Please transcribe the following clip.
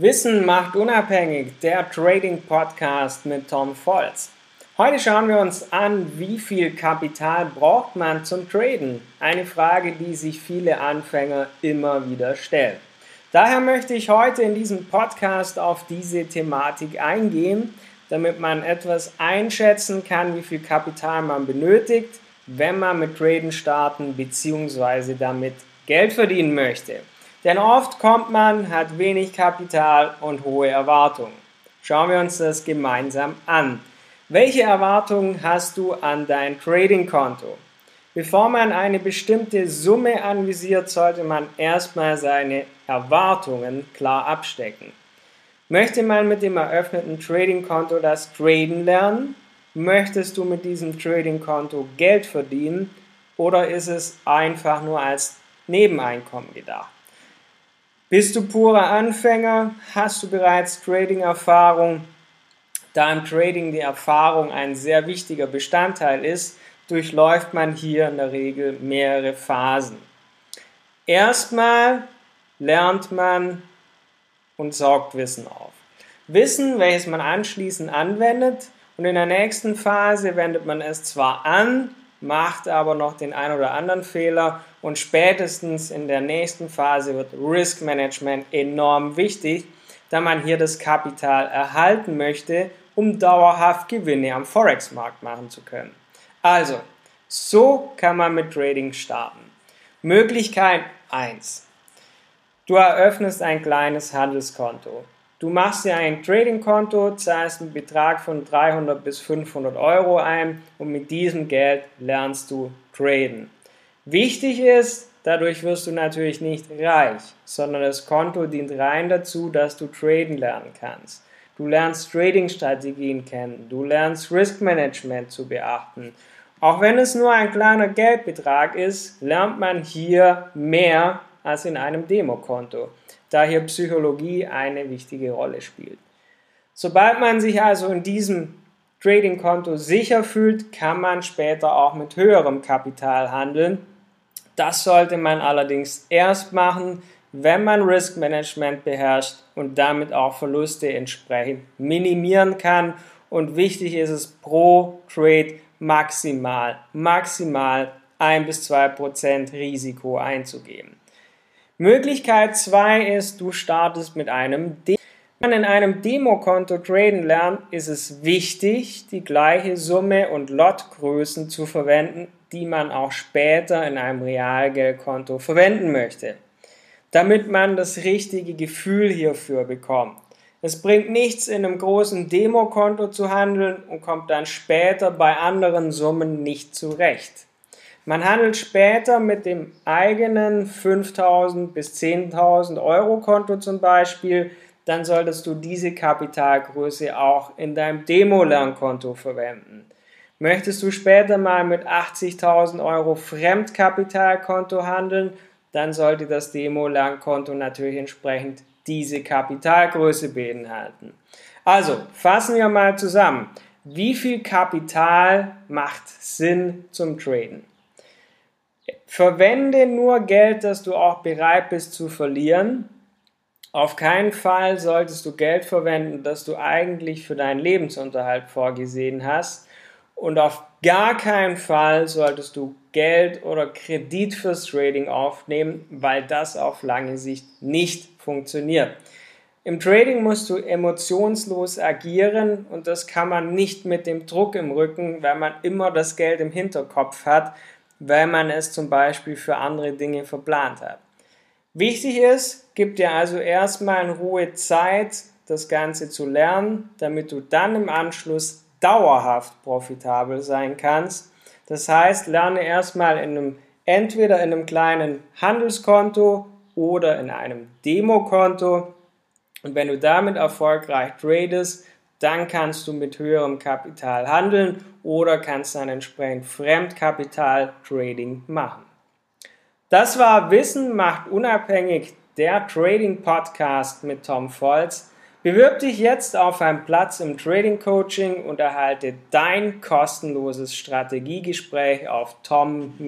Wissen macht unabhängig, der Trading Podcast mit Tom Volz. Heute schauen wir uns an, wie viel Kapital braucht man zum Traden? Eine Frage, die sich viele Anfänger immer wieder stellen. Daher möchte ich heute in diesem Podcast auf diese Thematik eingehen, damit man etwas einschätzen kann, wie viel Kapital man benötigt, wenn man mit Traden starten bzw. damit Geld verdienen möchte. Denn oft kommt man, hat wenig Kapital und hohe Erwartungen. Schauen wir uns das gemeinsam an. Welche Erwartungen hast du an dein Trading-Konto? Bevor man eine bestimmte Summe anvisiert, sollte man erstmal seine Erwartungen klar abstecken. Möchte man mit dem eröffneten Trading-Konto das Traden lernen? Möchtest du mit diesem Trading-Konto Geld verdienen? Oder ist es einfach nur als Nebeneinkommen gedacht? Bist du purer Anfänger? Hast du bereits Trading-Erfahrung? Da im Trading die Erfahrung ein sehr wichtiger Bestandteil ist, durchläuft man hier in der Regel mehrere Phasen. Erstmal lernt man und saugt Wissen auf. Wissen, welches man anschließend anwendet und in der nächsten Phase wendet man es zwar an, macht aber noch den ein oder anderen Fehler und spätestens in der nächsten Phase wird Risk Management enorm wichtig, da man hier das Kapital erhalten möchte, um dauerhaft Gewinne am Forex-Markt machen zu können. Also, so kann man mit Trading starten. Möglichkeit 1. Du eröffnest ein kleines Handelskonto. Du machst dir ein Trading-Konto, zahlst einen Betrag von 300 bis 500 Euro ein und mit diesem Geld lernst du traden. Wichtig ist, dadurch wirst du natürlich nicht reich, sondern das Konto dient rein dazu, dass du traden lernen kannst. Du lernst Trading-Strategien kennen, du lernst Risk-Management zu beachten. Auch wenn es nur ein kleiner Geldbetrag ist, lernt man hier mehr als in einem Demokonto da hier Psychologie eine wichtige Rolle spielt. Sobald man sich also in diesem Trading-Konto sicher fühlt, kann man später auch mit höherem Kapital handeln. Das sollte man allerdings erst machen, wenn man Risk Management beherrscht und damit auch Verluste entsprechend minimieren kann. Und wichtig ist es pro Trade maximal, maximal 1 bis 2 Prozent Risiko einzugeben. Möglichkeit 2 ist, du startest mit einem Demo. Wenn man in einem Demokonto traden lernt, ist es wichtig, die gleiche Summe und Lotgrößen zu verwenden, die man auch später in einem Realgeldkonto verwenden möchte, damit man das richtige Gefühl hierfür bekommt. Es bringt nichts, in einem großen Demokonto zu handeln und kommt dann später bei anderen Summen nicht zurecht. Man handelt später mit dem eigenen 5000 bis 10.000 Euro Konto zum Beispiel, dann solltest du diese Kapitalgröße auch in deinem Demo-Lernkonto verwenden. Möchtest du später mal mit 80.000 Euro Fremdkapitalkonto handeln, dann sollte das Demo-Lernkonto natürlich entsprechend diese Kapitalgröße beinhalten. Also, fassen wir mal zusammen. Wie viel Kapital macht Sinn zum Traden? Verwende nur Geld, das du auch bereit bist zu verlieren. Auf keinen Fall solltest du Geld verwenden, das du eigentlich für deinen Lebensunterhalt vorgesehen hast. Und auf gar keinen Fall solltest du Geld oder Kredit fürs Trading aufnehmen, weil das auf lange Sicht nicht funktioniert. Im Trading musst du emotionslos agieren und das kann man nicht mit dem Druck im Rücken, weil man immer das Geld im Hinterkopf hat weil man es zum Beispiel für andere Dinge verplant hat. Wichtig ist, gib dir also erstmal in Ruhe Zeit, das Ganze zu lernen, damit du dann im Anschluss dauerhaft profitabel sein kannst. Das heißt, lerne erstmal in einem, entweder in einem kleinen Handelskonto oder in einem Demokonto. Und wenn du damit erfolgreich tradest, dann kannst du mit höherem Kapital handeln oder kannst dann entsprechend Fremdkapital-Trading machen. Das war Wissen macht unabhängig der Trading Podcast mit Tom Volz. Bewirb dich jetzt auf einen Platz im Trading Coaching und erhalte dein kostenloses Strategiegespräch auf tom-volz.de.